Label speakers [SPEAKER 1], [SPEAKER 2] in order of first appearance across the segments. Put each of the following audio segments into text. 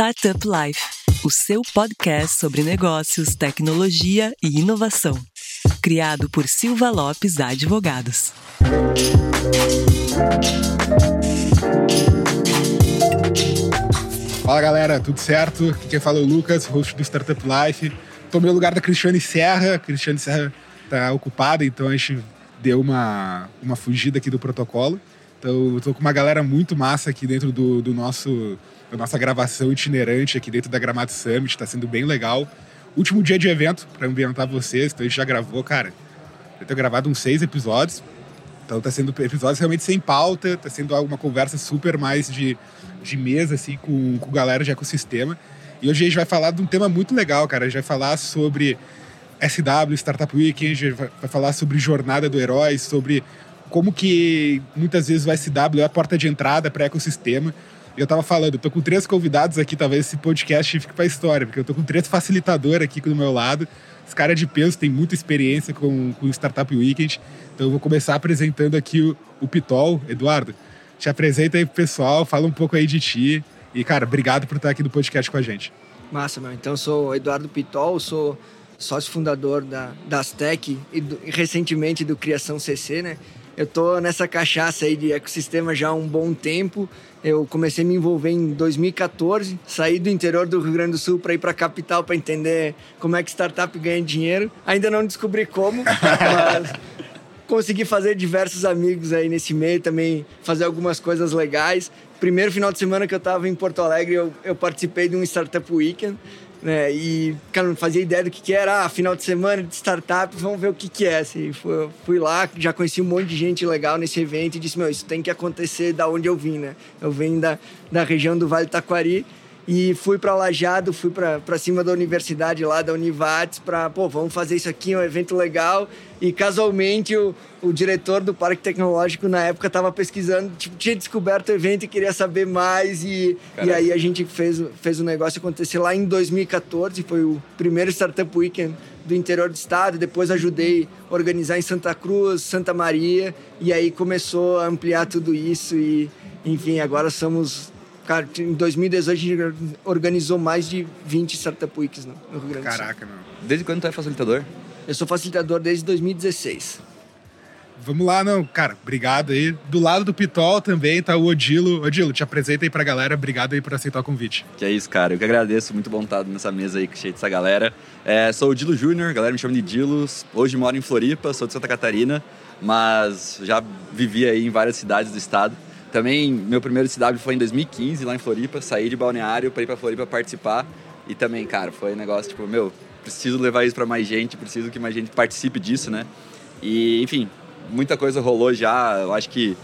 [SPEAKER 1] Startup Life, o seu podcast sobre negócios, tecnologia e inovação. Criado por Silva Lopes Advogados.
[SPEAKER 2] Fala galera, tudo certo? Aqui quem fala é o Lucas, host do Startup Life. Tomei o lugar da Cristiane Serra. A Cristiane Serra tá ocupada, então a gente deu uma, uma fugida aqui do protocolo. Então, eu tô com uma galera muito massa aqui dentro do, do nosso da nossa gravação itinerante aqui dentro da Gramado Summit, está sendo bem legal. Último dia de evento para ambientar vocês, então a gente já gravou, cara. Eu tenho gravado uns seis episódios. Então tá sendo episódios realmente sem pauta, tá sendo uma conversa super mais de, de mesa, assim, com, com galera de ecossistema. E hoje a gente vai falar de um tema muito legal, cara. A gente vai falar sobre SW, Startup Weekend, vai falar sobre jornada do herói, sobre como que muitas vezes o SW é a porta de entrada para ecossistema. Eu tava falando, eu tô com três convidados aqui, talvez esse podcast fique pra história, porque eu tô com três facilitadores aqui do meu lado. Os caras de peso têm muita experiência com, com o Startup Weekend. Então eu vou começar apresentando aqui o, o Pitol. Eduardo, te apresenta aí pro pessoal, fala um pouco aí de ti. E, cara, obrigado por estar aqui no podcast com a gente.
[SPEAKER 3] Massa, meu. Então, eu sou Eduardo Pitol, sou sócio fundador da, da Astec e, do, e recentemente do Criação CC, né? Eu tô nessa cachaça aí de ecossistema já há um bom tempo. Eu comecei a me envolver em 2014, saí do interior do Rio Grande do Sul para ir para a capital para entender como é que startup ganha dinheiro. Ainda não descobri como, mas consegui fazer diversos amigos aí nesse meio, também fazer algumas coisas legais. Primeiro final de semana que eu estava em Porto Alegre, eu, eu participei de um Startup Weekend né? E, cara, não fazia ideia do que, que era. Ah, final de semana de startup, vamos ver o que, que é. Assim, fui, fui lá, já conheci um monte de gente legal nesse evento e disse: Meu, isso tem que acontecer da onde eu vim, né? Eu venho da, da região do Vale Taquari e fui para Lajado, fui para cima da universidade lá, da Univates, para, pô, vamos fazer isso aqui, um evento legal. E casualmente o, o diretor do Parque Tecnológico na época estava pesquisando, tipo, tinha descoberto o evento e queria saber mais. E, e aí a gente fez, fez o negócio acontecer lá em 2014, foi o primeiro Startup Weekend do interior do estado. Depois ajudei a organizar em Santa Cruz, Santa Maria. E aí começou a ampliar tudo isso. E, enfim, agora somos Cara, em 2018 a gente organizou mais de 20 Startup Weeks no Rio Grande do
[SPEAKER 2] Sul. Caraca, meu.
[SPEAKER 4] Desde quando tu é facilitador?
[SPEAKER 3] Eu sou facilitador desde 2016.
[SPEAKER 2] Vamos lá, não, cara, obrigado aí. Do lado do Pitol também tá o Odilo. Odilo, te apresenta aí pra galera, obrigado aí por aceitar o convite.
[SPEAKER 4] Que é isso, cara, eu que agradeço, muito bom estar nessa mesa aí cheia dessa galera. É, sou o Dilo Júnior, galera me chama de Dilos. Hoje moro em Floripa, sou de Santa Catarina, mas já vivi aí em várias cidades do estado. Também, meu primeiro CW foi em 2015, lá em Floripa. Saí de Balneário para ir para Floripa participar. E também, cara, foi um negócio tipo, meu, preciso levar isso para mais gente, preciso que mais gente participe disso, né? E, enfim, muita coisa rolou já. Eu acho que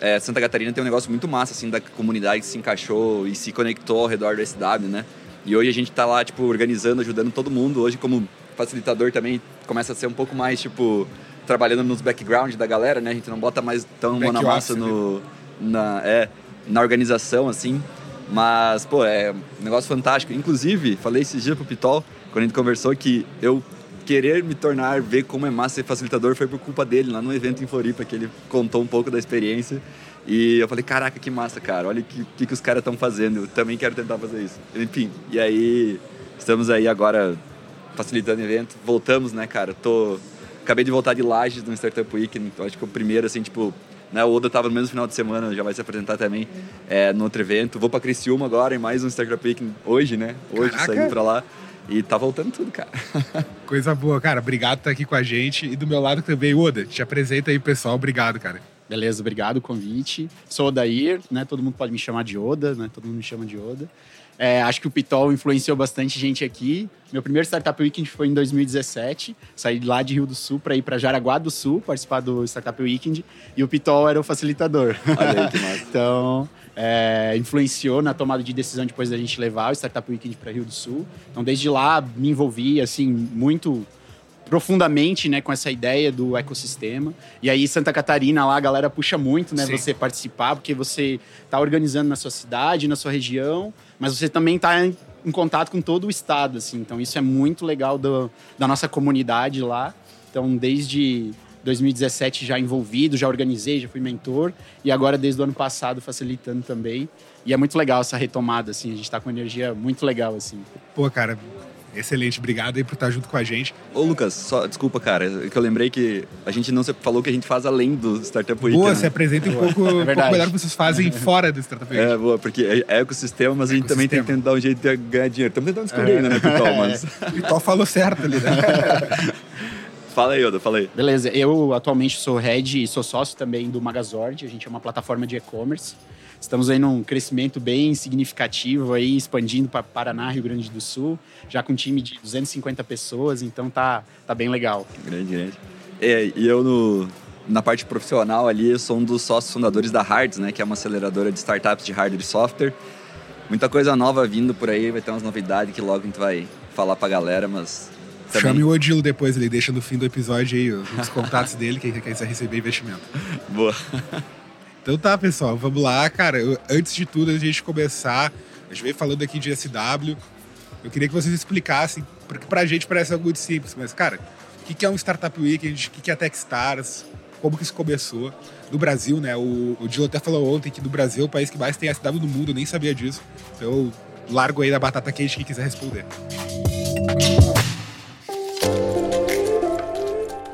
[SPEAKER 4] é, Santa Catarina tem um negócio muito massa, assim, da comunidade que se encaixou e se conectou ao redor do SW, né? E hoje a gente tá lá, tipo, organizando, ajudando todo mundo. Hoje, como facilitador também, começa a ser um pouco mais, tipo, trabalhando nos background da galera, né? A gente não bota mais tão mão na massa no... Né? Na, é, na organização, assim. Mas, pô, é um negócio fantástico. Inclusive, falei esses dias pro Pitol, quando a gente conversou, que eu querer me tornar, ver como é massa ser facilitador foi por culpa dele, lá no evento em Floripa, que ele contou um pouco da experiência. E eu falei, caraca, que massa, cara, olha o que, que, que os caras estão fazendo, eu também quero tentar fazer isso. Enfim, e aí estamos aí agora facilitando o evento, voltamos, né, cara, tô... Acabei de voltar de Lages no Startup Week, acho que o primeiro, assim, tipo, né? O Oda estava no mesmo final de semana, já vai se apresentar também é, no outro evento. Vou para Criciúma agora em mais um Startup Week hoje, né? Hoje, Caraca. saindo para lá. E tá voltando tudo, cara.
[SPEAKER 2] Coisa boa, cara. Obrigado por estar aqui com a gente. E do meu lado também, Oda, te apresenta aí, pessoal. Obrigado, cara.
[SPEAKER 5] Beleza, obrigado o convite. Sou Odair, né? Todo mundo pode me chamar de Oda, né? Todo mundo me chama de Oda. É, acho que o Pitol influenciou bastante gente aqui. Meu primeiro Startup Weekend foi em 2017. Saí lá de Rio do Sul para ir para Jaraguá do Sul participar do Startup Weekend. E o Pitol era o facilitador.
[SPEAKER 4] Olha aí, que
[SPEAKER 5] então, é, influenciou na tomada de decisão depois da gente levar o Startup Weekend para Rio do Sul. Então, desde lá, me envolvi, assim, muito profundamente, né, com essa ideia do ecossistema. E aí Santa Catarina lá a galera puxa muito, né, Sim. você participar, porque você está organizando na sua cidade, na sua região, mas você também está em, em, contato com todo o estado, assim. Então isso é muito legal do, da nossa comunidade lá. Então desde 2017 já envolvido, já organizei, já fui mentor e agora desde o ano passado facilitando também. E é muito legal essa retomada, assim, a gente está com energia muito legal, assim.
[SPEAKER 2] Pô, cara, excelente. Obrigado aí por estar junto com a gente.
[SPEAKER 4] Ô, Lucas, só, desculpa, cara, é que eu lembrei que a gente não falou que a gente faz além do Startup Week.
[SPEAKER 2] Boa,
[SPEAKER 4] né?
[SPEAKER 2] se apresenta um pouco, um pouco melhor que vocês fazem fora do Startup Week.
[SPEAKER 4] É, boa, porque é, é ecossistema, mas a gente também tem que
[SPEAKER 2] Ecossistema.
[SPEAKER 4] tentar dar um jeito de ganhar dinheiro. Estamos tentando descobrir ainda, né, Pitol? Mas
[SPEAKER 2] O Pitol falou certo ali, né?
[SPEAKER 4] fala aí, Oda, fala aí.
[SPEAKER 5] Beleza, eu atualmente sou head e sou sócio também do Magazord, a gente é uma plataforma de e-commerce. Estamos aí num crescimento bem significativo aí, expandindo para Paraná, Rio Grande do Sul, já com um time de 250 pessoas, então tá, tá bem legal.
[SPEAKER 4] Grande, grande. É, e eu, no, na parte profissional ali, eu sou um dos sócios fundadores da Hards, né? Que é uma aceleradora de startups de hardware e software. Muita coisa nova vindo por aí, vai ter umas novidades que logo a gente vai falar pra galera, mas... também-
[SPEAKER 2] Chame o Odilo depois, ele deixa no fim do episódio aí os contatos dele, quem quiser receber investimento.
[SPEAKER 4] Boa.
[SPEAKER 2] Então tá, pessoal, vamos lá, cara. Eu- antes de tudo, a gente começar, a gente veio falando aqui de SW. Eu queria que vocês explicassem, porque pra gente parece algo muito simples, mas, cara, o que que é um Startup Weekend? O que que é Techstars? Como que isso começou? No Brasil, né? O, o Dilo até falou ontem que no Brasil é o país que mais tem SW no mundo, eu nem sabia disso. Então eu largo aí da batata quente quem quiser responder.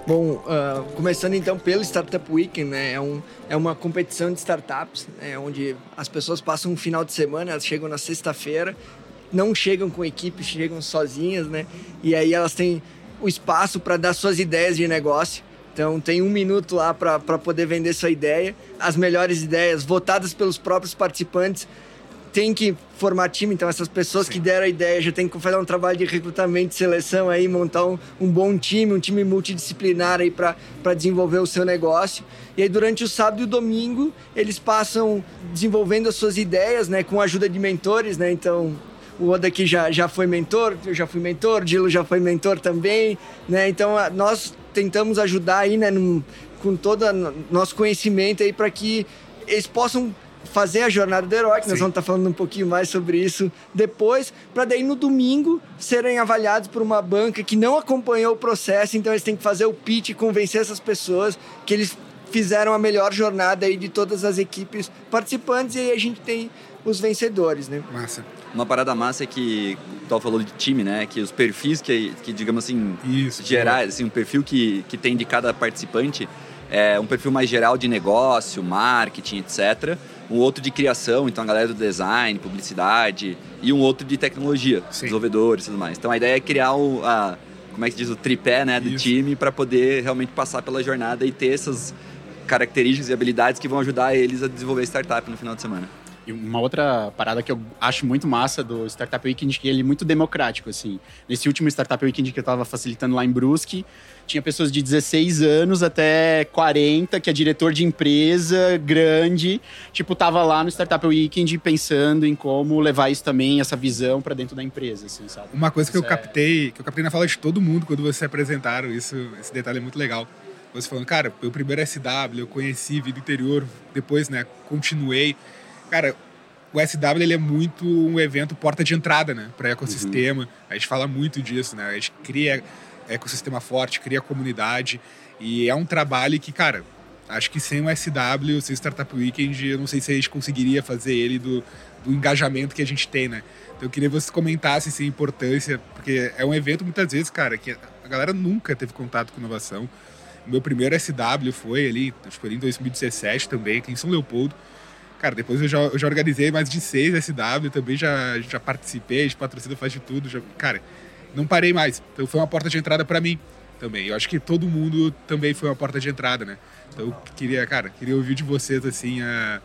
[SPEAKER 3] Bom, ah, começando então pelo Startup Weekend, né? É, um, é uma competição de startups, né? onde as pessoas passam um final de semana, elas chegam na sexta-feira, não chegam com equipe, chegam sozinhas, né? E aí elas têm o espaço para dar suas ideias de negócio. Então tem um minuto lá para poder vender sua ideia. As melhores ideias, votadas pelos próprios participantes, tem que formar time, então essas pessoas que deram a ideia já tem que fazer um trabalho de recrutamento, de seleção aí, montar um, um bom time, um time multidisciplinar aí para desenvolver o seu negócio. E aí durante o sábado e o domingo eles passam desenvolvendo as suas ideias, né, com a ajuda de mentores, né? Então o Oda aqui já, já foi mentor, eu já fui mentor, o Dilo já foi mentor também, né? Então a- nós tentamos ajudar aí, né, num- com todo nosso conhecimento aí para que eles possam fazer a jornada do herói, que nós vamos estar falando um pouquinho mais sobre isso depois, para daí no domingo serem avaliados por uma banca que não acompanhou o processo, então eles têm que fazer o pitch e convencer essas pessoas que eles fizeram a melhor jornada aí de todas as equipes participantes e aí a gente tem os vencedores, né?
[SPEAKER 2] Massa.
[SPEAKER 4] Uma parada massa é que o Tal falou de time, né? Que os perfis que, que digamos assim,
[SPEAKER 2] Isso.
[SPEAKER 4] gerais, assim, um perfil que, que tem de cada participante é um perfil mais geral de negócio, marketing, etc. Um outro de criação, então a galera do design, publicidade, e um outro de tecnologia,
[SPEAKER 2] Sim.
[SPEAKER 4] desenvolvedores e tudo mais. Então a ideia é criar o, a, como é que diz, o tripé né, do
[SPEAKER 2] Isso.
[SPEAKER 4] time para poder realmente passar pela jornada e ter essas características e habilidades que vão ajudar eles a desenvolver a startup no final de semana.
[SPEAKER 5] E uma outra parada que eu acho muito massa do Startup Weekend, que ele é muito democrático, assim. Nesse último Startup Weekend que eu tava facilitando lá em Brusque, tinha pessoas de 16 anos até 40, que é diretor de empresa grande, tipo, tava lá no Startup Weekend pensando em como levar isso também, essa visão pra dentro da empresa, assim, sabe?
[SPEAKER 2] Uma coisa que eu
[SPEAKER 5] Isso é-
[SPEAKER 2] captei, que eu captei na fala de todo mundo quando vocês apresentaram, isso, esse detalhe é muito legal. Você falando, cara, meu primeiro SW, eu conheci, vi do interior, depois, né, continuei. Cara, o SW ele é muito um evento porta de entrada, né, para ecossistema. A gente fala muito disso, né? A gente cria ecossistema forte, cria comunidade e é um trabalho que, cara, acho que sem o SW, sem o Startup Weekend, eu não sei se a gente conseguiria fazer ele do, do engajamento que a gente tem, né? Então eu queria que vocês comentassem assim, a importância, porque é um evento muitas vezes, cara, que a galera nunca teve contato com inovação. O meu primeiro SW foi ali, acho que foi ali em 2017 também, aqui em São Leopoldo. Cara, depois eu já, eu já organizei mais de seis SW, também já, já participei, gente patrocina, faz de tudo. Já, cara, não parei mais. Então foi uma porta de entrada para mim também. Eu acho que todo mundo também foi uma porta de entrada, né? Então eu queria, cara, queria ouvir de vocês, assim, a...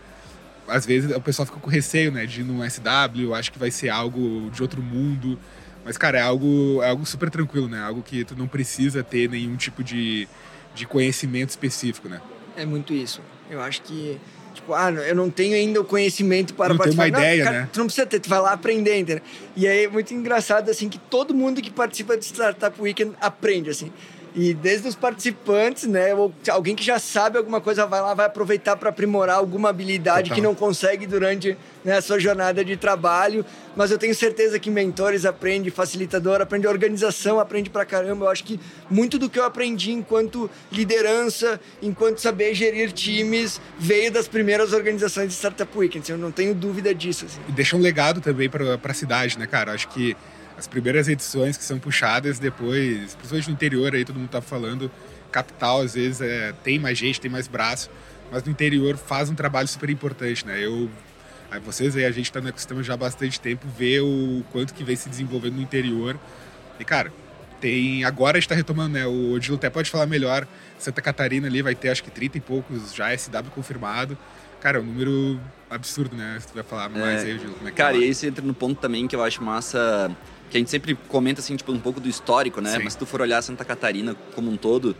[SPEAKER 2] às vezes o pessoal fica com receio, né, de ir num SW, acho que vai ser algo de outro mundo. Mas, cara, é algo, é algo super tranquilo, né? Algo que tu não precisa ter nenhum tipo de, de conhecimento específico, né?
[SPEAKER 3] É muito isso. Eu acho que, tipo, ah, eu não tenho ainda o conhecimento para
[SPEAKER 2] Não tem uma
[SPEAKER 3] participar.
[SPEAKER 2] ideia,
[SPEAKER 3] cara,
[SPEAKER 2] né?
[SPEAKER 3] Tu não precisa ter, tu vai lá aprender, entendeu? E aí é muito engraçado, assim, que todo mundo que participa do Startup Weekend aprende, assim. E desde os participantes, né? ou Alguém que já sabe alguma coisa vai lá, vai aproveitar para aprimorar alguma habilidade
[SPEAKER 2] Total.
[SPEAKER 3] que não consegue durante né, a sua jornada de trabalho. Mas eu tenho certeza que mentores aprende, facilitador aprende organização, aprende pra caramba. Eu acho que muito do que eu aprendi enquanto liderança, enquanto saber gerir times, veio das primeiras organizações de Startup Weekend. Eu não tenho dúvida disso. Assim.
[SPEAKER 2] E deixa um legado também pra, pra cidade, né, cara? Acho que as primeiras edições que são puxadas depois, principalmente no interior aí, todo mundo tá falando, capital às vezes é, tem mais gente, tem mais braço, mas no interior faz um trabalho super importante, né? Eu, aí vocês aí, a gente tá no ecossistema já há bastante tempo, vê o quanto que vem se desenvolvendo no interior. E, cara, tem. Agora a gente tá retomando, né? O Odilo até pode falar melhor. Santa Catarina ali vai ter acho que 30 e poucos já SW confirmado. Cara, é um número absurdo, né? Se tu vai falar mais aí, Odilo, como é que
[SPEAKER 4] Cara,
[SPEAKER 2] lá?
[SPEAKER 4] e aí você entra no ponto também que eu acho massa, que a gente sempre comenta assim, tipo, um pouco do histórico, né?
[SPEAKER 2] Sim.
[SPEAKER 4] Mas se tu for olhar Santa Catarina como um todo,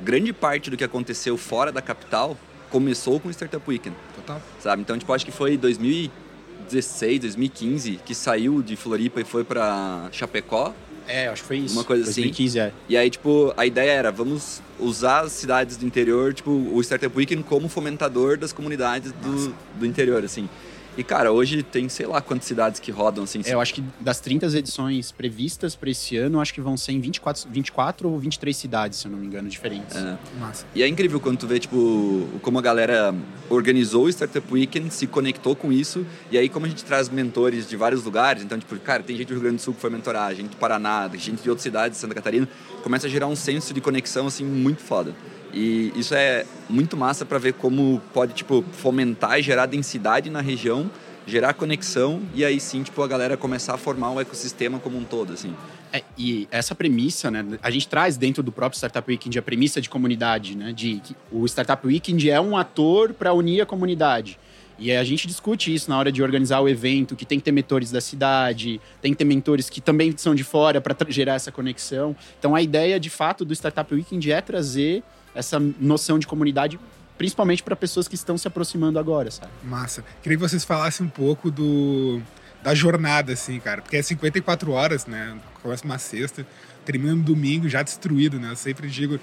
[SPEAKER 4] grande parte do que aconteceu fora da capital começou com o Startup Weekend,
[SPEAKER 2] Total.
[SPEAKER 4] sabe? Então, tipo, acho que foi 2016, 2015 que saiu de Floripa e foi pra Chapecó.
[SPEAKER 5] É, acho que foi isso.
[SPEAKER 4] Uma coisa assim.
[SPEAKER 5] 2015, é.
[SPEAKER 4] E aí, tipo, a ideia era, vamos usar as cidades do interior, tipo, o Startup Weekend como fomentador das comunidades do, do interior, assim. E, cara, hoje tem sei lá quantas cidades que rodam, assim.
[SPEAKER 5] É, eu acho que das 30 edições previstas para esse ano, acho que vão ser em 24, 24 ou 23 cidades, se eu não me engano, diferentes.
[SPEAKER 4] É.
[SPEAKER 2] Massa.
[SPEAKER 4] E é incrível quando tu vê, tipo, como a galera organizou o Startup Weekend, se conectou com isso, e aí como a gente traz mentores de vários lugares, então, tipo, cara, tem gente do Rio Grande do Sul que foi mentorar, gente do Paraná, gente de outras cidades de Santa Catarina, começa a gerar um senso de conexão, assim, muito foda. E isso é muito massa para ver como pode, tipo, fomentar e gerar densidade na região, gerar conexão, e aí sim, tipo, a galera começar a formar um ecossistema como um todo, assim.
[SPEAKER 5] É, e essa premissa, né? A gente traz dentro do próprio Startup Weekend a premissa de comunidade, né? De que o Startup Weekend é um ator para unir a comunidade. E a gente discute isso na hora de organizar o evento, que tem que ter mentores da cidade, tem que ter mentores que também são de fora para gerar essa conexão. Então a ideia, de fato, do Startup Weekend é trazer essa noção de comunidade, principalmente para pessoas que estão se aproximando agora, sabe?
[SPEAKER 2] Massa. Queria que vocês falassem um pouco do da jornada, assim, cara. Porque é 54 horas, né? Começa uma sexta, termina no domingo já destruído, né? Eu sempre digo,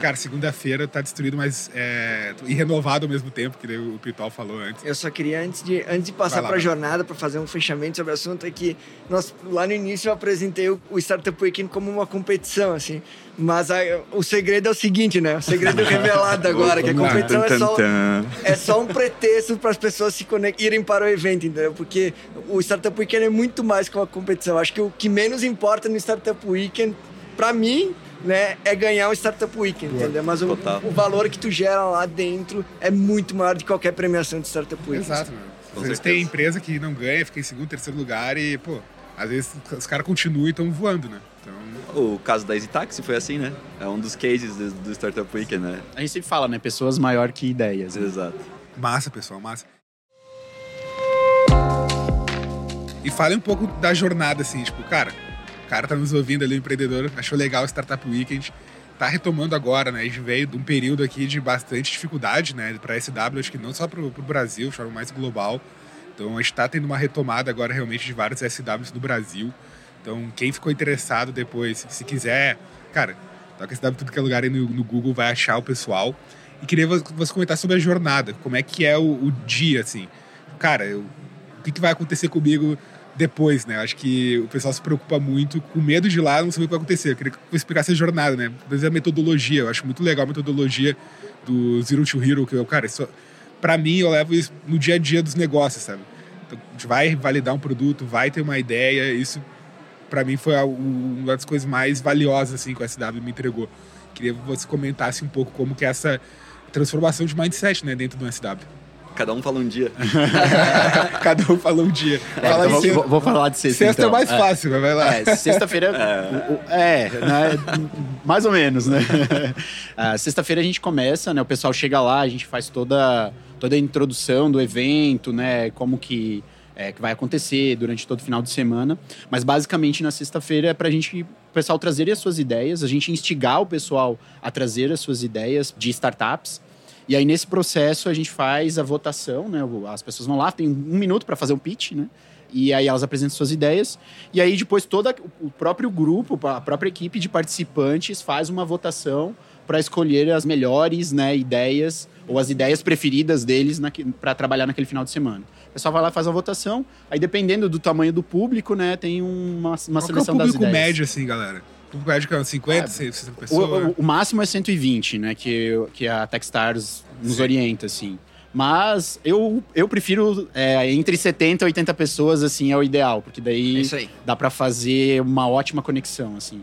[SPEAKER 2] cara, segunda-feira tá destruído, mas é, e renovado ao mesmo tempo, que o Pitol falou antes.
[SPEAKER 3] Eu só queria, antes de, antes de passar para a jornada, para fazer um fechamento sobre o assunto, é que nós, lá no início eu apresentei o, o Startup Weekend como uma competição, assim. Mas a- o segredo é o seguinte, né? O segredo revelado agora, que a competição é só, é só um pretexto para as pessoas se conect, irem para o evento, entendeu? Porque o Startup Weekend é muito mais que uma competição. Acho que o que menos importa no Startup Weekend, para mim, né, é ganhar um Startup Weekend, entendeu? Mas o, o valor que tu gera lá dentro é muito maior do que qualquer premiação de Startup Weekend.
[SPEAKER 2] Exato, mano. Às vezes tem empresa que não ganha, fica em segundo, terceiro lugar e, pô, às vezes os caras continuam e estão voando, né? Então,
[SPEAKER 4] O caso da Easy Taxi foi assim, né? É um dos cases do, do Startup Weekend, né?
[SPEAKER 5] A gente sempre fala, né? Pessoas maior que ideias. né?
[SPEAKER 4] Exato.
[SPEAKER 2] Massa, pessoal, massa. E fale um pouco da jornada, assim, tipo, cara, cara tá nos ouvindo ali, o empreendedor, achou legal o Startup Weekend, tá retomando agora, né? A gente veio de um período aqui de bastante dificuldade, né? Pra SW, acho que não só pro, pro Brasil, forma mais global. Então a gente tá tendo uma retomada agora realmente de vários SWs no Brasil. Então quem ficou interessado depois, se quiser, cara, toca SW tudo que é lugar aí no, no Google, vai achar o pessoal. E queria vo- que você comentar sobre a jornada, como é que é o, o dia, assim. Cara, eu- o que, que vai acontecer comigo depois, né? Acho que o pessoal se preocupa muito com medo de ir lá, não saber o que vai acontecer. Eu queria que você explicasse a jornada, né? Às vezes a metodologia, eu acho muito legal a metodologia do Zero to Hero, que eu, cara, isso, pra mim eu levo isso no dia a dia dos negócios, sabe? Então, a gente vai validar um produto, vai ter uma ideia, isso pra mim foi uma das coisas mais valiosas assim que o SW me entregou. Queria que você comentasse um pouco como que é essa transformação de mindset, né, dentro do SW.
[SPEAKER 4] Cada um fala um dia.
[SPEAKER 2] Cada um falou um dia.
[SPEAKER 5] É,
[SPEAKER 2] Fala
[SPEAKER 5] então vou, vou- falar de sexta.
[SPEAKER 2] sexta é
[SPEAKER 5] então.
[SPEAKER 2] mais fácil, mas vai lá.
[SPEAKER 5] É, sexta-feira. o- É, né, mais ou menos, né? Ah, sexta-feira a gente começa, né? O pessoal chega lá, a gente faz toda, toda a introdução do evento, né? Como que, é, que vai acontecer durante todo o final de semana. Mas basicamente na sexta-feira é pra gente. O pessoal trazer as suas ideias, a gente instigar o pessoal a trazer as suas ideias de startups. E aí, nesse processo, a gente faz a votação, né? As pessoas vão lá, tem um minuto para fazer um pitch, né? E aí elas apresentam suas ideias. E aí depois toda o próprio grupo, a própria equipe de participantes faz uma votação para escolher as melhores né, ideias ou as ideias preferidas deles para trabalhar naquele final de semana. O pessoal vai lá faz a votação, aí dependendo do tamanho do público, né, tem uma, uma
[SPEAKER 2] Qual
[SPEAKER 5] seleção
[SPEAKER 2] é o
[SPEAKER 5] das
[SPEAKER 2] público
[SPEAKER 5] ideias.
[SPEAKER 2] médio, assim, galera? Que é 50,
[SPEAKER 5] Ah,
[SPEAKER 2] 60
[SPEAKER 5] O,
[SPEAKER 2] pessoas?
[SPEAKER 5] o- o máximo é 120, né? Que, que a Techstars nos
[SPEAKER 2] Sim.
[SPEAKER 5] orienta, assim. Mas eu, eu prefiro é, entre 70 e 80 pessoas, assim, é o ideal. Porque
[SPEAKER 3] É
[SPEAKER 5] daí
[SPEAKER 3] isso aí.
[SPEAKER 5] dá pra fazer uma ótima conexão, assim.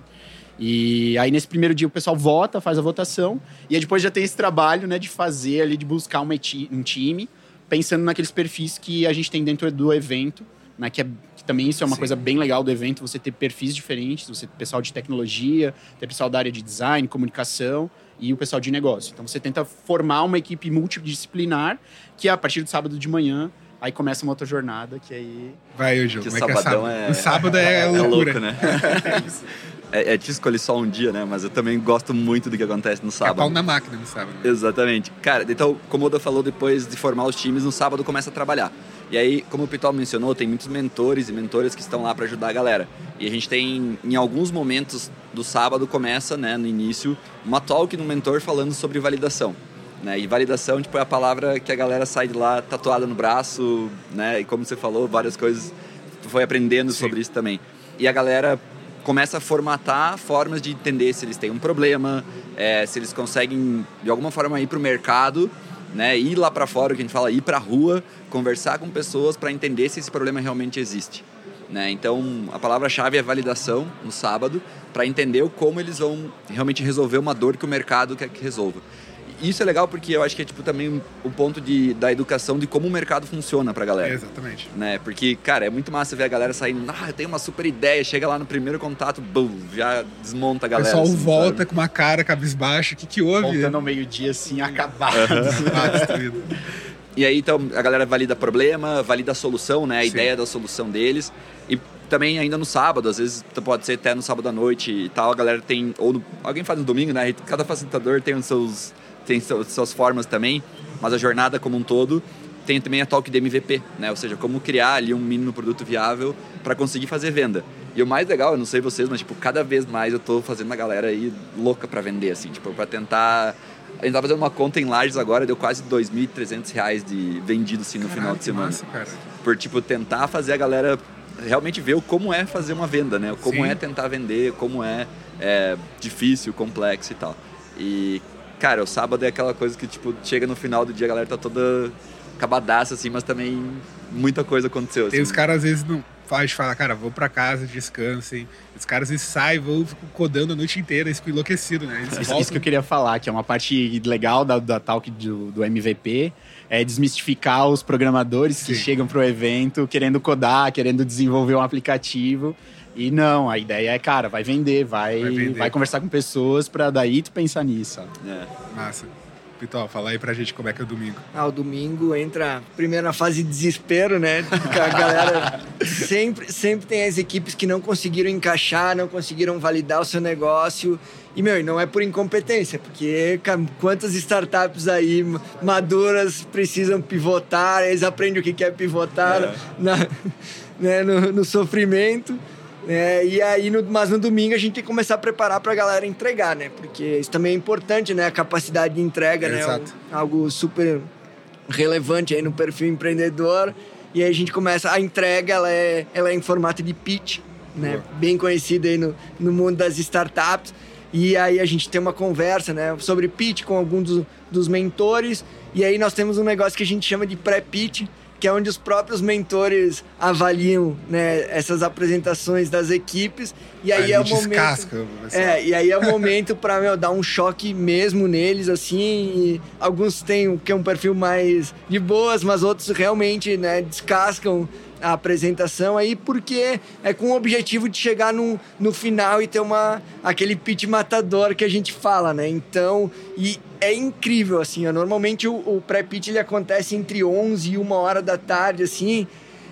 [SPEAKER 5] E aí, nesse primeiro dia, o pessoal vota, faz a votação. E aí, depois já tem esse trabalho, né? De fazer ali, de buscar uma um time. Pensando naqueles perfis que a gente tem dentro do evento. Né, que, é, que também isso é uma
[SPEAKER 2] Sim.
[SPEAKER 5] coisa bem legal do evento, você ter perfis diferentes, você ter pessoal de tecnologia, ter pessoal da área de design, comunicação e o pessoal de negócio. Então você tenta formar uma equipe multidisciplinar que a partir do sábado de manhã aí começa uma outra jornada que aí
[SPEAKER 2] Vai, Gil,
[SPEAKER 4] Que
[SPEAKER 2] como é que é
[SPEAKER 4] sabadão
[SPEAKER 2] sábado?
[SPEAKER 4] é-
[SPEAKER 2] O sábado é, loucura.
[SPEAKER 4] louco, né? é, é te escolher só um dia, né? Mas eu também gosto muito do que acontece no
[SPEAKER 2] É pau
[SPEAKER 4] sábado.
[SPEAKER 2] na máquina no sábado. né?
[SPEAKER 4] Exatamente. Cara, então, como o Oda falou, depois de formar os times, no sábado começa a trabalhar. E aí, como o Pitol mencionou, tem muitos mentores e mentoras que estão lá para ajudar a galera. E a gente tem, em alguns momentos do sábado, começa, né, no início, uma talk no mentor falando sobre validação. Né? E validação, tipo, é a palavra que a galera sai de lá tatuada no braço, né? E como você falou, várias coisas, tu foi aprendendo
[SPEAKER 2] Sim.
[SPEAKER 4] sobre isso também. E a galera começa a formatar formas de entender se eles têm um problema, é, se eles conseguem de alguma forma ir para o mercado, né, ir lá para fora, o que a gente fala, ir para a rua, conversar com pessoas para entender se esse problema realmente existe. Né? Então, a palavra-chave é validação no sábado, para entender como eles vão realmente resolver uma dor que o mercado quer que resolva. Isso é legal porque eu acho que é tipo também o ponto de, da educação de como o mercado funciona para a galera
[SPEAKER 2] É, exatamente.
[SPEAKER 4] né? Porque, cara, é muito massa ver a galera saindo, ah, eu tenho uma super ideia, chega lá no primeiro contato, bum, já desmonta a
[SPEAKER 2] O
[SPEAKER 4] galera.
[SPEAKER 2] pessoal
[SPEAKER 4] assim,
[SPEAKER 2] volta
[SPEAKER 4] sabe?
[SPEAKER 2] com uma cara cabisbaixa. O que, que houve?
[SPEAKER 5] voltando ao meio-dia assim acabado.
[SPEAKER 2] Ah, destruído.
[SPEAKER 4] E aí, então, a galera valida problema, valida a solução, né? A
[SPEAKER 2] Sim.
[SPEAKER 4] ideia da solução deles. E também ainda no sábado, às vezes pode ser até no sábado à noite e tal, a galera tem, ou no- alguém faz no domingo, né? Cada facilitador tem os seus, tem suas formas também, mas a jornada como um todo tem também a talk de MVP, né? Ou seja, como criar ali um mínimo produto viável para conseguir fazer venda. E o mais legal, eu não sei vocês, mas tipo, cada vez mais eu tô fazendo uma galera aí louca para vender, assim, tipo, para tentar. A gente tá fazendo uma conta em Lages agora, deu quase 2.300 reais de vendido assim no final
[SPEAKER 2] Caralho,
[SPEAKER 4] de semana.
[SPEAKER 2] massa.
[SPEAKER 4] Por tipo tentar fazer a galera realmente ver como é fazer uma venda, né? Como
[SPEAKER 2] Sim.
[SPEAKER 4] é tentar vender, como é, é difícil, complexo e tal. E cara, o sábado é aquela coisa que tipo chega no final do dia a galera tá toda acabadaça assim, mas também muita coisa aconteceu.
[SPEAKER 2] Tem
[SPEAKER 4] assim.
[SPEAKER 2] os caras às vezes não faz fala, cara, vou pra casa, descansem. Os caras às vezes saem, vão ficam codando a noite inteira, eles ficam enlouquecidos, né? Eles
[SPEAKER 5] Isso, isso que eu queria falar, que é uma parte legal da, da talk do, do MVP, é desmistificar os programadores que
[SPEAKER 2] Sim.
[SPEAKER 5] chegam pro evento querendo codar, querendo desenvolver um aplicativo. E não, a ideia é, cara, vai vender, vai,
[SPEAKER 2] Vai
[SPEAKER 5] vai,
[SPEAKER 2] vender.
[SPEAKER 5] conversar com pessoas pra daí tu pensar nisso.
[SPEAKER 4] É.
[SPEAKER 2] Massa. Pitol, fala aí pra gente como é que é o domingo.
[SPEAKER 3] Ah, o domingo entra primeiro na fase de desespero, né? Porque a galera sempre, sempre tem as equipes que não conseguiram encaixar, não conseguiram validar o seu negócio. E, meu, e não é por incompetência, porque quantas startups aí ma- maduras precisam pivotar, eles aprendem o que que é pivotar
[SPEAKER 4] É.
[SPEAKER 3] na- né, no, no sofrimento. Né? e aí, no- mas no domingo a gente tem que começar a preparar para a galera entregar, né? Porque isso também é importante, né? A capacidade de entrega, né?
[SPEAKER 2] Exato.
[SPEAKER 3] Algo super relevante aí no perfil empreendedor. E aí a gente começa, a entrega ela é, ela é em formato de pitch, né?
[SPEAKER 2] Boa.
[SPEAKER 3] Bem conhecida aí no, no mundo das startups. E aí a gente tem uma conversa, né, sobre pitch com alguns dos, dos mentores. E aí nós temos um negócio que a gente chama de pré-pitch, que é onde os próprios mentores avaliam, né, essas apresentações das equipes. E aí,
[SPEAKER 2] Aí
[SPEAKER 3] é o
[SPEAKER 2] descasca,
[SPEAKER 3] momento. É, e aí é o momento meu, dar um choque mesmo neles, assim. Alguns têm o que é um perfil mais de boas, mas outros realmente né, descascam a apresentação aí, porque é com o objetivo de chegar no, no final e ter uma, aquele pitch matador que a gente fala, né? Então, e é incrível, assim. ó, normalmente o, o pré-pitch ele acontece entre 11 e 1 hora da tarde, assim,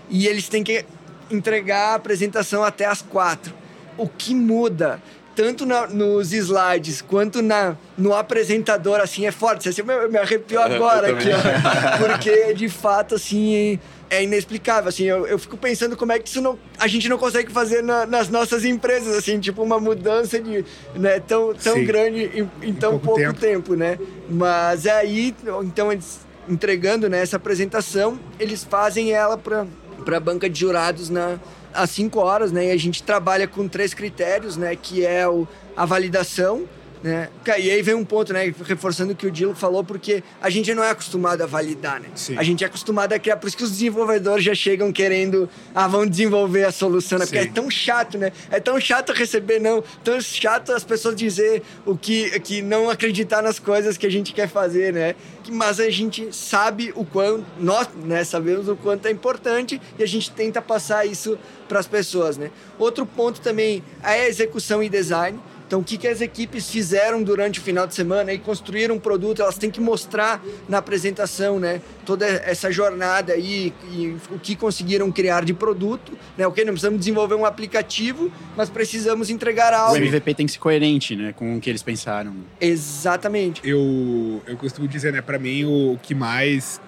[SPEAKER 3] e eles têm que entregar a apresentação até as 4 o que muda tanto na, nos slides quanto na, no apresentador, assim, é forte. Assim, eu me arrepio agora aqui, ó, porque de fato, assim, é inexplicável, assim, eu, eu fico pensando como é que isso não, a gente não consegue fazer na, nas nossas empresas, assim, tipo uma mudança de, né, tão, tão grande em, em tão pouco, pouco tempo. tempo. né? Mas é aí, então eles entregando né, essa apresentação, eles fazem ela para para a banca de jurados na às 5 horas, né? E a gente trabalha com três critérios, né? Que é o, a validação, né? E aí vem um ponto, né? Reforçando o que o Dilo falou, porque a gente não é acostumado a validar, né? Sim. A gente é acostumado a criar, por isso que os desenvolvedores já chegam querendo, ah, vão desenvolver a solução, né? Porque Sim. é tão chato, né? É tão chato receber não, tão chato as pessoas dizer o que, que não acreditar nas coisas que a gente quer fazer, né? Mas a gente sabe o quanto, nós, né, sabemos o quanto é importante e a gente tenta passar isso para as pessoas, né? Outro ponto também é a execução e design. Então, o que, que as equipes fizeram durante o final de semana e construíram um produto, elas têm que mostrar na apresentação, né? Toda essa jornada aí e o que conseguiram criar de produto, né? Ok, não precisamos desenvolver um aplicativo, mas precisamos entregar algo. O
[SPEAKER 5] MVP tem que ser coerente, né? Com o que eles pensaram.
[SPEAKER 3] Exatamente.
[SPEAKER 2] Eu, eu costumo dizer, né? Para mim, o que mais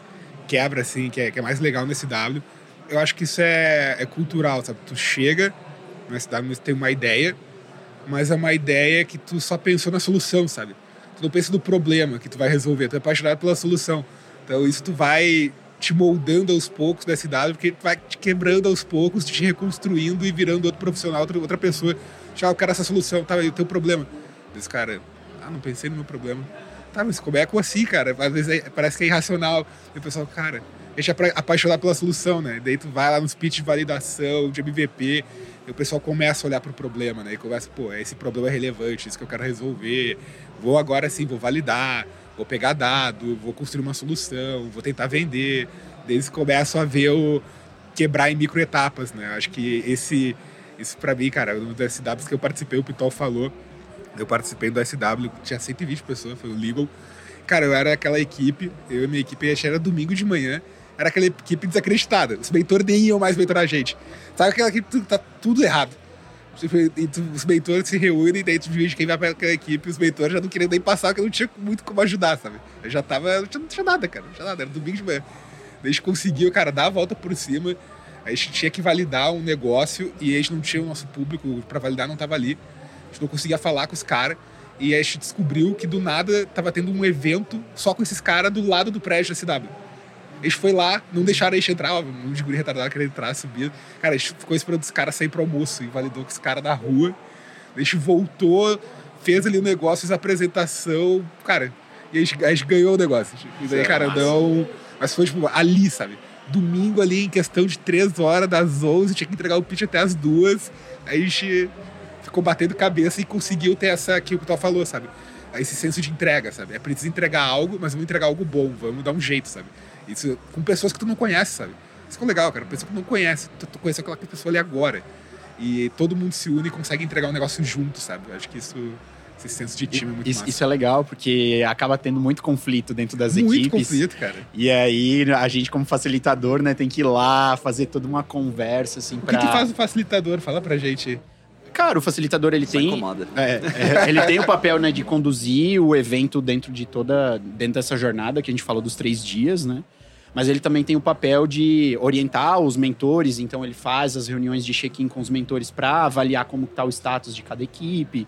[SPEAKER 2] quebra, assim, que é, que é mais legal nesse W, eu acho que isso é, é cultural, sabe? Tu chega na SW, tem uma ideia, mas é uma ideia que tu só pensou na solução, sabe? Tu não pensa no problema que tu vai resolver, tu é apaixonado pela solução. Então isso tu vai te moldando aos poucos da cidade, porque tu vai te quebrando aos poucos, te reconstruindo e virando outro profissional, outra, outra pessoa. Já, o cara, essa solução, tá, e o teu problema? Diz, cara, ah, não pensei no meu problema. Tá, mas como é que assim, cara? Às vezes é, parece que é irracional. E o pessoal, cara, deixa apaixonar pela solução, né? Daí tu vai lá nos pitch de validação, de MVP, e o pessoal começa a olhar para o problema, né? E começa, pô, esse problema é relevante, isso que eu quero resolver. Vou agora sim, vou validar, vou pegar dado, vou construir uma solução, vou tentar vender. Daí eles começam a ver o quebrar em micro etapas, né? Acho que esse, isso para mim, cara, um dos SWs que eu participei, o Pitol falou, eu participei do SW, tinha 120 pessoas, foi o Legal. Cara, eu era aquela equipe, eu e minha equipe, acho que era domingo de manhã, era aquela equipe desacreditada. Os mentores nem iam mais mentorar a gente. Sabe aquela equipe tá tudo errado. E tu, os mentores se reúnem dentro de quem vai para aquela equipe, os mentores já não queriam nem passar, porque não tinha muito como ajudar, sabe? Eu já tava. Não tinha, não tinha nada, cara. Não tinha nada. Era domingo de manhã. A gente conseguiu, cara, dar a volta por cima. A gente tinha que validar um negócio e a gente não tinha o nosso público para validar, não tava ali. A gente não conseguia falar com os caras. E a gente descobriu que do nada tava tendo um evento só com esses caras do lado do prédio da CW. Eles foi lá, não deixaram a gente entrar, ó, um de guri retardado querendo entrar, subir. Cara, a gente ficou esperando os caras sair pro almoço e validou com os caras da rua. A gente voltou, fez ali o negócio, fez a apresentação, cara, e a gente, a gente ganhou o negócio. E daí, é cara, não. Mas foi tipo ali, sabe? Domingo ali, em questão de três horas, das 11, tinha que entregar o pitch até as duas. Aí a gente ficou batendo cabeça e conseguiu ter essa que o Tal falou, sabe? Esse senso de entrega, sabe? É preciso entregar algo, mas vamos entregar algo bom, vamos dar um jeito, sabe? Isso com pessoas que tu não conhece, sabe? Isso é legal, cara. Pessoa que não conhece. Tu, tu conhece aquela pessoa ali agora. E todo mundo se une e consegue entregar um negócio junto, sabe? Eu acho que isso esse senso de time é muito
[SPEAKER 5] isso,
[SPEAKER 2] massa.
[SPEAKER 5] isso é legal, porque acaba tendo muito conflito dentro das
[SPEAKER 2] muito
[SPEAKER 5] equipes.
[SPEAKER 2] Muito conflito, cara.
[SPEAKER 5] E aí a gente, como facilitador, né, tem que ir lá fazer toda uma conversa, assim, pra...
[SPEAKER 2] O que, que faz o facilitador? Fala pra gente.
[SPEAKER 5] Cara, o facilitador ele
[SPEAKER 4] Só
[SPEAKER 5] tem. É, é, ele tem o papel né, de conduzir o evento dentro de toda. dentro dessa jornada que a gente falou dos três dias, né? mas ele também tem o papel de orientar os mentores, então ele faz as reuniões de check-in com os mentores para avaliar como está o status de cada equipe.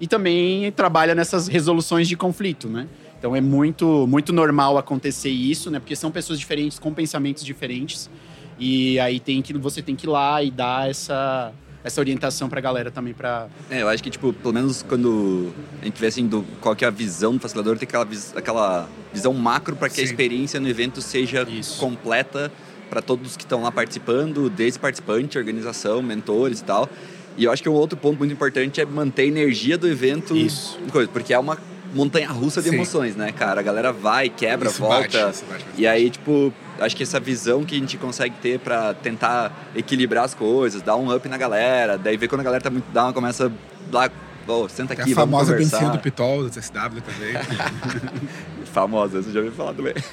[SPEAKER 5] E também trabalha nessas resoluções de conflito, né? Então é muito, muito normal acontecer isso, né? Porque são pessoas diferentes com pensamentos diferentes. E aí tem que você tem que ir lá e dar essa essa orientação pra galera também pra.
[SPEAKER 4] É, eu acho que, tipo, pelo menos quando a gente vê assim do, qual que é a visão do facilitador, tem aquela, aquela visão macro para que Sim. a experiência no evento seja Isso. completa para todos que estão lá participando, desde participante, organização, mentores e tal. E eu acho que um outro ponto muito importante é manter a energia do evento.
[SPEAKER 5] Isso.
[SPEAKER 4] Porque é uma montanha russa de Sim. emoções, né, cara? A galera vai, quebra, isso volta. Bate, bate, e aí, tipo, acho que essa visão que a gente consegue ter para tentar equilibrar as coisas, dar um up na galera, daí ver quando a galera tá muito down, começa lá, oh, senta aqui,
[SPEAKER 2] é a famosa bencinha do Pitol, do CSW também.
[SPEAKER 4] Famosa, você já ouviu falar também.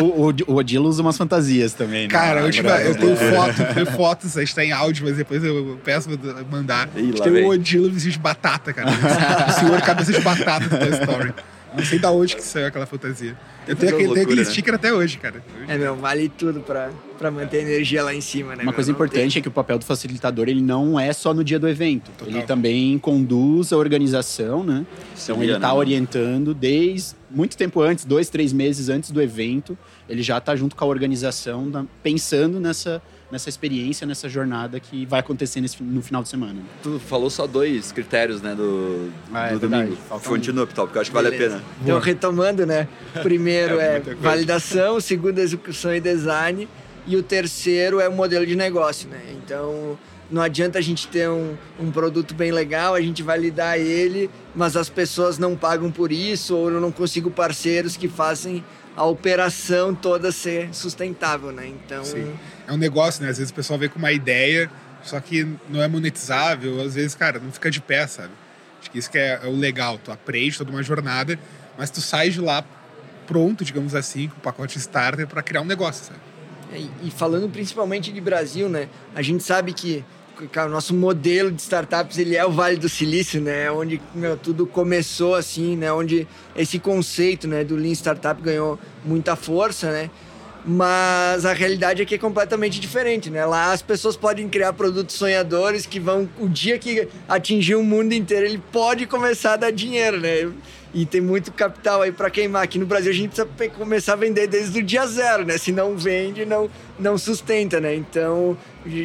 [SPEAKER 5] O, o, o Odilo usa umas fantasias também, né?
[SPEAKER 2] Cara, eu, tipo, eu tenho foto, eu tenho fotos, a gente tá em áudio, mas depois eu peço pra mandar.
[SPEAKER 4] Ih,
[SPEAKER 2] a gente
[SPEAKER 4] lá
[SPEAKER 2] tem
[SPEAKER 4] vem.
[SPEAKER 2] o Odilo vestido de batata, cara. o senhor cabeça de batata do Toy Story. Não sei da onde que saiu aquela fantasia. Eu tenho aquele,
[SPEAKER 4] uma
[SPEAKER 2] tenho aquele
[SPEAKER 4] loucura, né?
[SPEAKER 2] sticker até hoje, cara.
[SPEAKER 3] É, meu, vale tudo pra, pra manter a energia lá em cima, né?
[SPEAKER 5] Uma
[SPEAKER 3] meu?
[SPEAKER 5] coisa
[SPEAKER 3] Não
[SPEAKER 5] importante é que o papel do facilitador ele não é só no dia do evento.
[SPEAKER 2] Total.
[SPEAKER 5] Ele também conduz a organização, né? Então ele
[SPEAKER 4] né,
[SPEAKER 5] está
[SPEAKER 4] mano?
[SPEAKER 5] orientando desde muito tempo antes, dois, três meses antes do evento. Ele já está junto com a organização, pensando nessa, nessa experiência, nessa jornada que vai acontecer nesse- no final de semana.
[SPEAKER 4] Tu falou só dois critérios, né, do,
[SPEAKER 5] Ah, é
[SPEAKER 4] do
[SPEAKER 5] verdade.
[SPEAKER 4] domingo. Continua, Pital, porque eu acho que
[SPEAKER 3] tem.
[SPEAKER 4] vale a
[SPEAKER 3] Beleza.
[SPEAKER 4] pena.
[SPEAKER 3] Então, retomando, né? O primeiro
[SPEAKER 2] É
[SPEAKER 3] é, validação, segundo é execução e design, e o terceiro é o modelo de negócio, né? Então, não adianta a gente ter um, um produto bem legal, a gente validar ele, mas as pessoas não pagam por isso, ou eu não consigo parceiros que façam a operação toda ser sustentável, né? Então,
[SPEAKER 2] Sim. É um negócio, né? Às vezes o pessoal vem com uma ideia, só que não é monetizável. Às vezes, cara, não fica de pé, sabe? Acho que isso que é, é o legal. Tu aprende toda uma jornada, mas tu sai de lá pronto, digamos assim, com o pacote starter para criar um negócio, sabe?
[SPEAKER 3] E, e falando principalmente de Brasil, né? A gente sabe que o nosso modelo de startups ele é o Vale do Silício, né? Onde meu, tudo começou assim, né? Onde esse conceito, né, do Lean Startup ganhou muita força, né? Mas a realidade é que é completamente diferente, né? Lá as pessoas podem criar produtos sonhadores que vão o dia que atingir o mundo inteiro, ele pode começar a dar dinheiro, né? E tem muito capital aí para queimar. Aqui no Brasil a gente precisa começar a vender desde o dia zero, né? Se não vende, não, não sustenta, né? Então,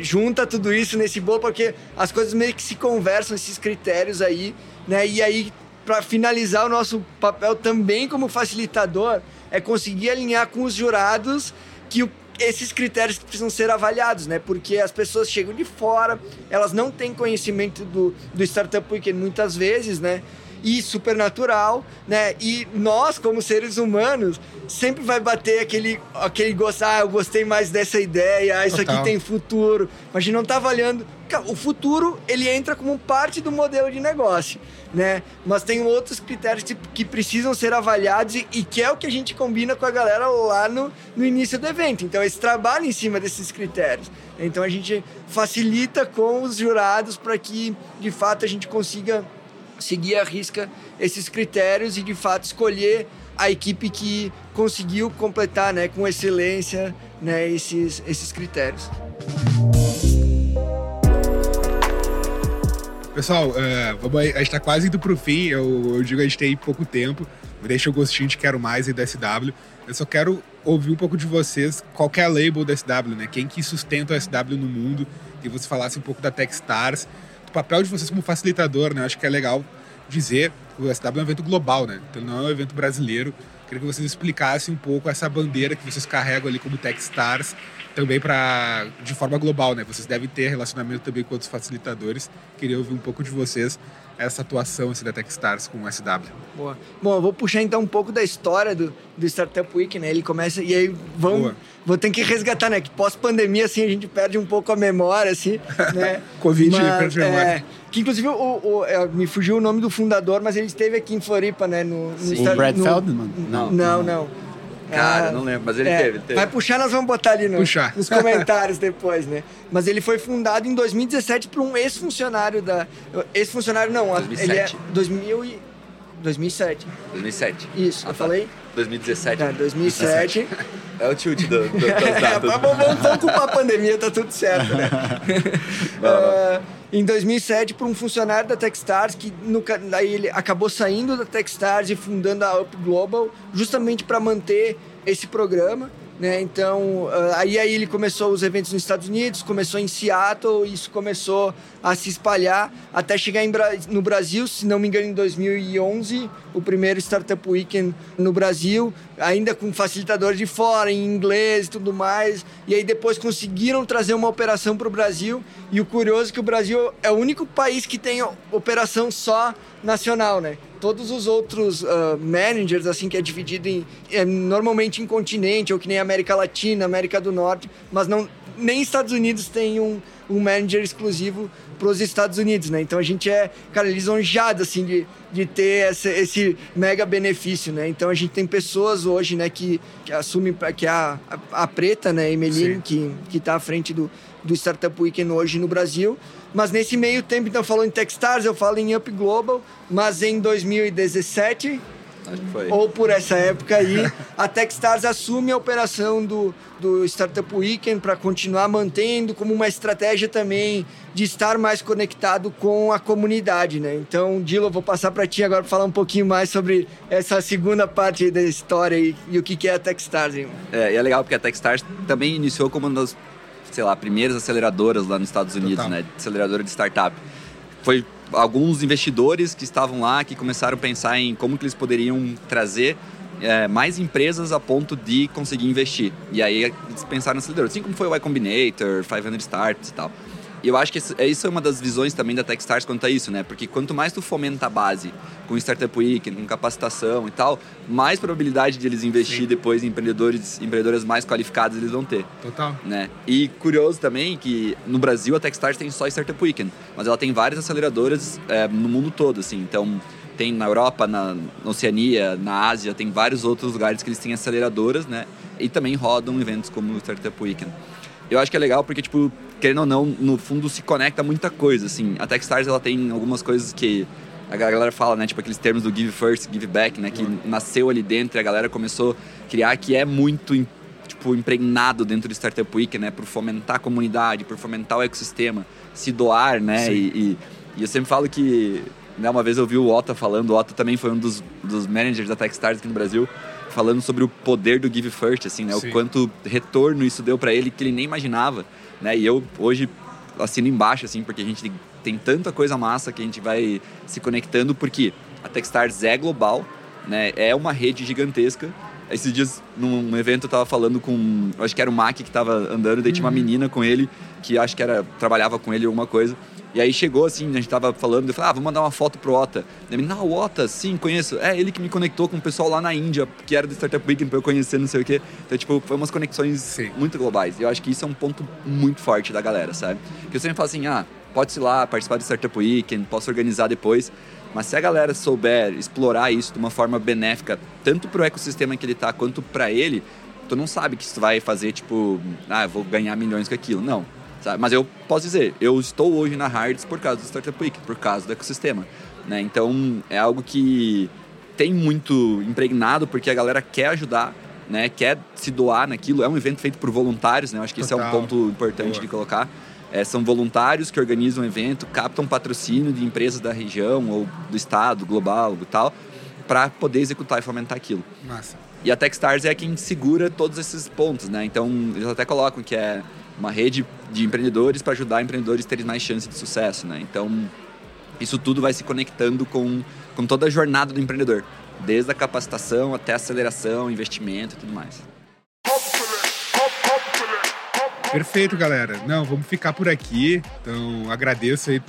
[SPEAKER 3] junta tudo isso nesse bolo, porque as coisas meio que se conversam, esses critérios aí, né? E aí, para finalizar, o nosso papel também como facilitador é conseguir alinhar com os jurados que o esses critérios precisam ser avaliados, né? Porque as pessoas chegam de fora, elas não têm conhecimento do, do Startup Weekend muitas vezes, né? E supernatural, né? E nós, como seres humanos, sempre vai bater aquele, aquele gosto, ah, eu gostei mais dessa ideia, ah, isso
[SPEAKER 2] Total.
[SPEAKER 3] aqui tem futuro. Mas a gente não tá avaliando. O futuro, ele entra como parte do modelo de negócio, né? Mas tem outros critérios que, precisam ser avaliados e, e que é o que a gente combina com a galera lá no, no início do evento. Então, esse trabalho em cima desses critérios. Então, a gente facilita com os jurados para que, de fato, a gente consiga seguir à risca esses critérios e, de fato, escolher a equipe que conseguiu completar né, com excelência né, esses, esses critérios.
[SPEAKER 2] Pessoal, é, vamos a gente tá quase indo pro fim. Eu, eu digo a gente tem pouco tempo. Deixa o gostinho de quero mais aí da SW. Eu só quero ouvir um pouco de vocês. Qual é a label da SW, né? Quem que sustenta o SW no mundo? E você falasse um pouco da Techstars. O papel de vocês como facilitador, né? Acho que é legal dizer que o SW é um evento global, né? Então não é um evento brasileiro. Queria que vocês explicassem um pouco essa bandeira que vocês carregam ali como Techstars também para de forma global, né? Vocês devem ter relacionamento também com outros facilitadores. Queria ouvir um pouco de vocês essa atuação assim, da Techstars com o SW.
[SPEAKER 3] Boa. Bom, eu vou puxar então um pouco da história do, do Startup Week, né? Ele começa e aí vamos,
[SPEAKER 2] Boa.
[SPEAKER 3] vou ter que resgatar, né? Que pós-pandemia assim a gente perde um pouco a memória, assim, né?
[SPEAKER 2] Covid perde a memória.
[SPEAKER 3] é, que inclusive o, o- é, me fugiu o nome do fundador, mas ele esteve aqui em Floripa, né? No, no
[SPEAKER 4] Sim.
[SPEAKER 3] Star-
[SPEAKER 5] O Brad
[SPEAKER 3] no-
[SPEAKER 5] Feldman?
[SPEAKER 3] Não,
[SPEAKER 5] Não.
[SPEAKER 3] não.
[SPEAKER 4] Cara,
[SPEAKER 3] Ah,
[SPEAKER 4] não lembro, mas ele
[SPEAKER 3] é,
[SPEAKER 4] teve, ele teve.
[SPEAKER 3] Vai puxar, nós vamos botar ali no-
[SPEAKER 2] Puxar.
[SPEAKER 3] nos comentários depois, né? Mas ele foi fundado em 2017 por um ex-funcionário da. Ex-funcionário não, ele é
[SPEAKER 4] 2007.
[SPEAKER 3] 2000 e, 2007.
[SPEAKER 4] 2007.
[SPEAKER 3] Isso,
[SPEAKER 4] Ah,
[SPEAKER 3] eu
[SPEAKER 4] tá.
[SPEAKER 3] falei?
[SPEAKER 4] 2017.
[SPEAKER 3] É, 2007.
[SPEAKER 4] É o tilt do, do, das
[SPEAKER 3] É,
[SPEAKER 4] datas.
[SPEAKER 3] vamos, vamos, vamos culpar a pandemia, tá tudo certo, né?
[SPEAKER 4] Vai lá.
[SPEAKER 3] Ah, em 2007, por um funcionário da Techstars, que no, daí ele acabou saindo da Techstars e fundando a Up Global, justamente para manter esse programa. Né? Então, ah, aí, aí ele começou os eventos nos Estados Unidos, começou em Seattle, e isso começou a se espalhar até chegar em no Brasil, se não me engano, em 2011, o primeiro Startup Weekend no Brasil, ainda com facilitador de fora, em inglês e tudo mais. E aí depois conseguiram trazer uma operação para o Brasil. E o curioso é que o Brasil é o único país que tem operação só nacional, né? Todos os outros ah, managers, assim, que é dividido em, é, normalmente em continente, ou que nem América Latina, América do Norte, mas não, nem Estados Unidos tem um, um manager exclusivo para os Estados Unidos, né? Então a gente é, cara, lisonjeado, assim, de, de ter essa, esse mega benefício, né? Então a gente tem pessoas hoje, né, que, que assumem, que é a, a, a Preta, né, Emeline, que, que tá à frente do, do Startup Weekend hoje no Brasil. Mas nesse meio tempo, então, falou em Techstars, eu falo em Up Global, mas em 2017 ou por essa época aí, a Techstars assume a operação do, do Startup Weekend para continuar mantendo como uma estratégia também de estar mais conectado com a comunidade, né? Então, Dilo, eu vou passar para ti agora para falar um pouquinho mais sobre essa segunda parte da história e, e o que, que é a Techstars. Hein?
[SPEAKER 4] É, e é legal porque a Techstars também iniciou como uma das, sei lá, primeiras aceleradoras lá nos Estados Unidos, Total. né? Aceleradora de startup. Foi alguns investidores que estavam lá que começaram a pensar em como que eles poderiam trazer é, mais empresas a ponto de conseguir investir. E aí eles pensaram no acelerador, assim como foi o Y Combinator, 500 Starts e tal. E eu acho que isso é uma das visões também da Techstars quanto a isso, né? Porque quanto mais tu fomenta a base com Startup Week, com capacitação e tal, mais probabilidade de eles investir Sim. depois em empreendedores, empreendedoras mais qualificados eles vão ter.
[SPEAKER 2] Total.
[SPEAKER 4] Né? E curioso também que no Brasil a Techstars tem só Startup Weekend, mas ela tem várias aceleradoras é, no mundo todo, assim. Então tem na Europa, na, na Oceania, na Ásia, tem vários outros lugares que eles têm aceleradoras, né? E também rodam eventos como o Startup Weekend. Eu acho que é legal porque, tipo, querendo ou não, no fundo se conecta muita coisa, assim. A Techstars, ela tem algumas coisas que a galera fala, né? Tipo aqueles termos do give first, give back, né? Que uhum. nasceu ali dentro e a galera começou a criar, que é muito, tipo, impregnado dentro do Startup Week, né? Por fomentar a comunidade, por fomentar o ecossistema, se doar, né? E, e, e, eu sempre falo que, né? Uma vez eu vi o Otto falando, o Otto também foi um dos, dos managers da Techstars aqui no Brasil, falando sobre o poder do give first, assim, né? Sim. O quanto retorno isso deu para ele que ele nem imaginava, né? E eu hoje assino embaixo, assim, porque a gente tem tanta coisa massa que a gente vai se conectando, porque a Techstars é global, né? É uma rede gigantesca. Esses dias, num evento, eu tava falando com. Acho que era o Mac que tava andando, daí tinha uma uhum. menina com ele, que acho que era. trabalhava com ele alguma coisa. E aí chegou assim, a gente tava falando, eu falei, ah, vou mandar uma foto pro Ota. Ele, não, o Ota, sim, conheço. É ele que me conectou com o pessoal lá na Índia, que era do Startup Weekend pra eu conhecer, não sei o quê. Então, tipo, foi umas conexões sim. muito globais. E eu acho que isso é um ponto muito forte da galera, sabe? Que eu sempre falo assim, ah, pode ir lá, participar do Startup Weekend, posso organizar depois. Mas se a galera souber explorar isso de uma forma benéfica, tanto para o ecossistema que ele está, quanto para ele, tu não sabe que isso vai fazer, tipo, ah, vou ganhar milhões com aquilo. Não. Sabe? Mas eu posso dizer, eu estou hoje na Hards por causa do Startup Week, por causa do ecossistema. Né? Então, é algo que tem muito impregnado, porque a galera quer ajudar, né? quer se doar naquilo. É um evento feito por voluntários, né? Eu acho que Total. esse é um ponto importante Boa. de colocar. É, são voluntários que organizam o evento, captam patrocínio de empresas da região ou do estado, global e tal, para poder executar e fomentar aquilo.
[SPEAKER 2] Massa.
[SPEAKER 4] E a Techstars é quem segura todos esses pontos, né? Então, eles até colocam que é uma rede de empreendedores para ajudar empreendedores a terem mais chance de sucesso, né? Então, isso tudo vai se conectando com, com toda a jornada do empreendedor, desde a capacitação até a aceleração, investimento e tudo mais.
[SPEAKER 2] Perfeito, galera. Não, vamos ficar por aqui. Então, agradeço aí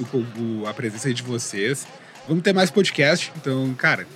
[SPEAKER 2] a presença aí de vocês. Vamos ter mais podcast. Então, cara,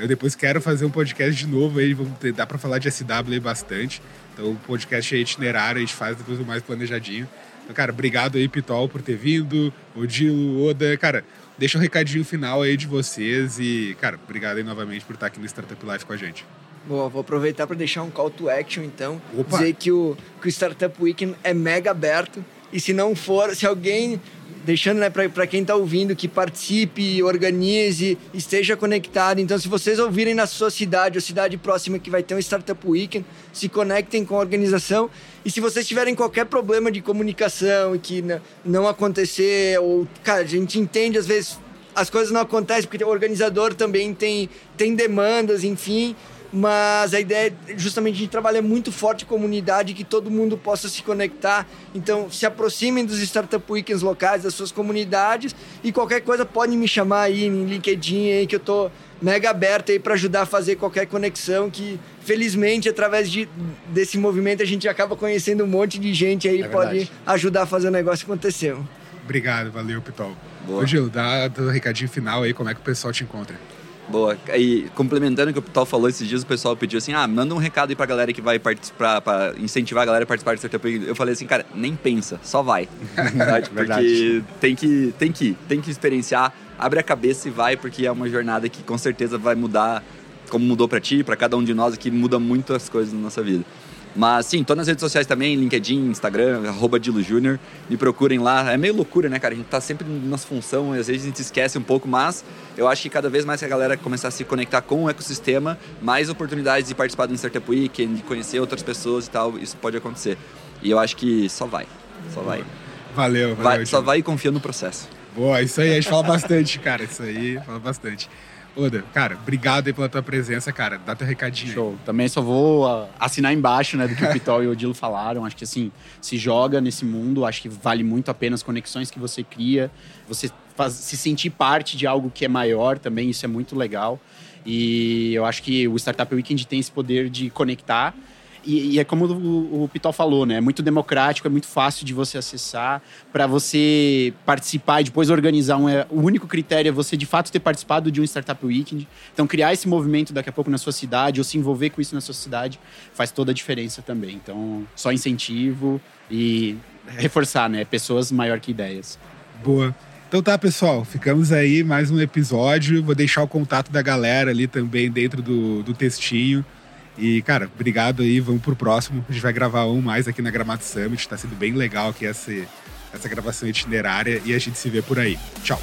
[SPEAKER 2] eu depois quero fazer um podcast de novo aí. Vamos ter, dá para falar de SW aí bastante. Então, o podcast é itinerário, a gente faz depois mais planejadinho. Então, cara, obrigado aí, Pitol, por ter vindo. Odilo, Oda. Cara, deixa um recadinho final aí de vocês. E, cara, obrigado aí novamente por estar aqui no Startup Life com a gente.
[SPEAKER 3] Boa, vou aproveitar para deixar um call to action, então. Opa. Dizer que o, que o Startup Weekend é mega aberto. E se não for, se alguém, deixando né, para quem está ouvindo, que participe, organize, esteja conectado. Então, se vocês ouvirem na sua cidade ou cidade próxima que vai ter um Startup Weekend, se conectem com a organização. E se vocês tiverem qualquer problema de comunicação que não acontecer, ou, cara, a gente entende às vezes as coisas não acontecem porque o organizador também tem, tem demandas, enfim mas a ideia é justamente a gente trabalha muito forte comunidade, que todo mundo possa se conectar. Então, se aproximem dos Startup Weekends locais, das suas comunidades, e qualquer coisa pode me chamar aí em LinkedIn, aí, que eu tô mega aberto aí para ajudar a fazer qualquer conexão, que felizmente, através de, desse movimento, a gente acaba conhecendo um monte de gente aí, é pode ajudar a fazer o negócio acontecer.
[SPEAKER 2] Obrigado, valeu, Pitol. Ô, Gil, dá o recadinho final aí, como é que o pessoal te encontra.
[SPEAKER 4] Boa. E complementando o que o Pital falou esses dias, o pessoal pediu assim: ah, manda um recado aí pra galera que vai participar, pra incentivar a galera a participar do Week. Eu falei assim, cara, nem pensa, só vai. porque tem que, tem que, tem que experienciar, abre a cabeça e vai, porque é uma jornada que com certeza vai mudar, como mudou para ti, para cada um de nós, que muda muito as coisas na nossa vida. Mas sim, tô nas redes sociais também, LinkedIn, Instagram, arroba Dilo Júnior. Me procurem lá. É meio loucura, né, cara? A gente tá sempre nas função, às vezes a gente esquece um pouco, mas eu acho que cada vez mais que a galera começar a se conectar com o ecossistema, mais oportunidades de participar do Startup Weekend, de conhecer outras pessoas e tal, isso pode acontecer. E eu acho que só vai. Só vai.
[SPEAKER 2] Valeu, valeu.
[SPEAKER 4] Vai, só vai e confia no processo.
[SPEAKER 2] Boa, isso aí a gente fala bastante, cara. Isso aí fala bastante. Oda, cara, obrigado aí pela tua presença, cara. Dá teu recadinho.
[SPEAKER 5] Show. Também só vou assinar embaixo, né, do que o Pitol e o Odilo falaram. Acho que assim, se joga nesse mundo, acho que vale muito a pena as conexões que você cria, você faz, se sentir parte de algo que é maior também, isso é muito legal. E eu acho que o Startup Weekend tem esse poder de conectar e, e, é como o, o Pitol falou, né? É muito democrático, é muito fácil de você acessar. Para você participar e depois organizar um. É, o único critério é você de fato ter participado de um Startup Weekend. Então, criar esse movimento daqui a pouco na sua cidade ou se envolver com isso na sua cidade faz toda a diferença também. Então, só incentivo e reforçar, né? Pessoas maior que ideias.
[SPEAKER 2] Boa. Então tá, pessoal, ficamos aí mais um episódio. Vou deixar o contato da galera ali também dentro do, do textinho. E, cara, obrigado aí. Vamos pro próximo. A gente vai gravar um mais aqui na Gramado Summit. Tá sendo bem legal aqui essa, essa gravação itinerária. E a gente se vê por aí. Tchau.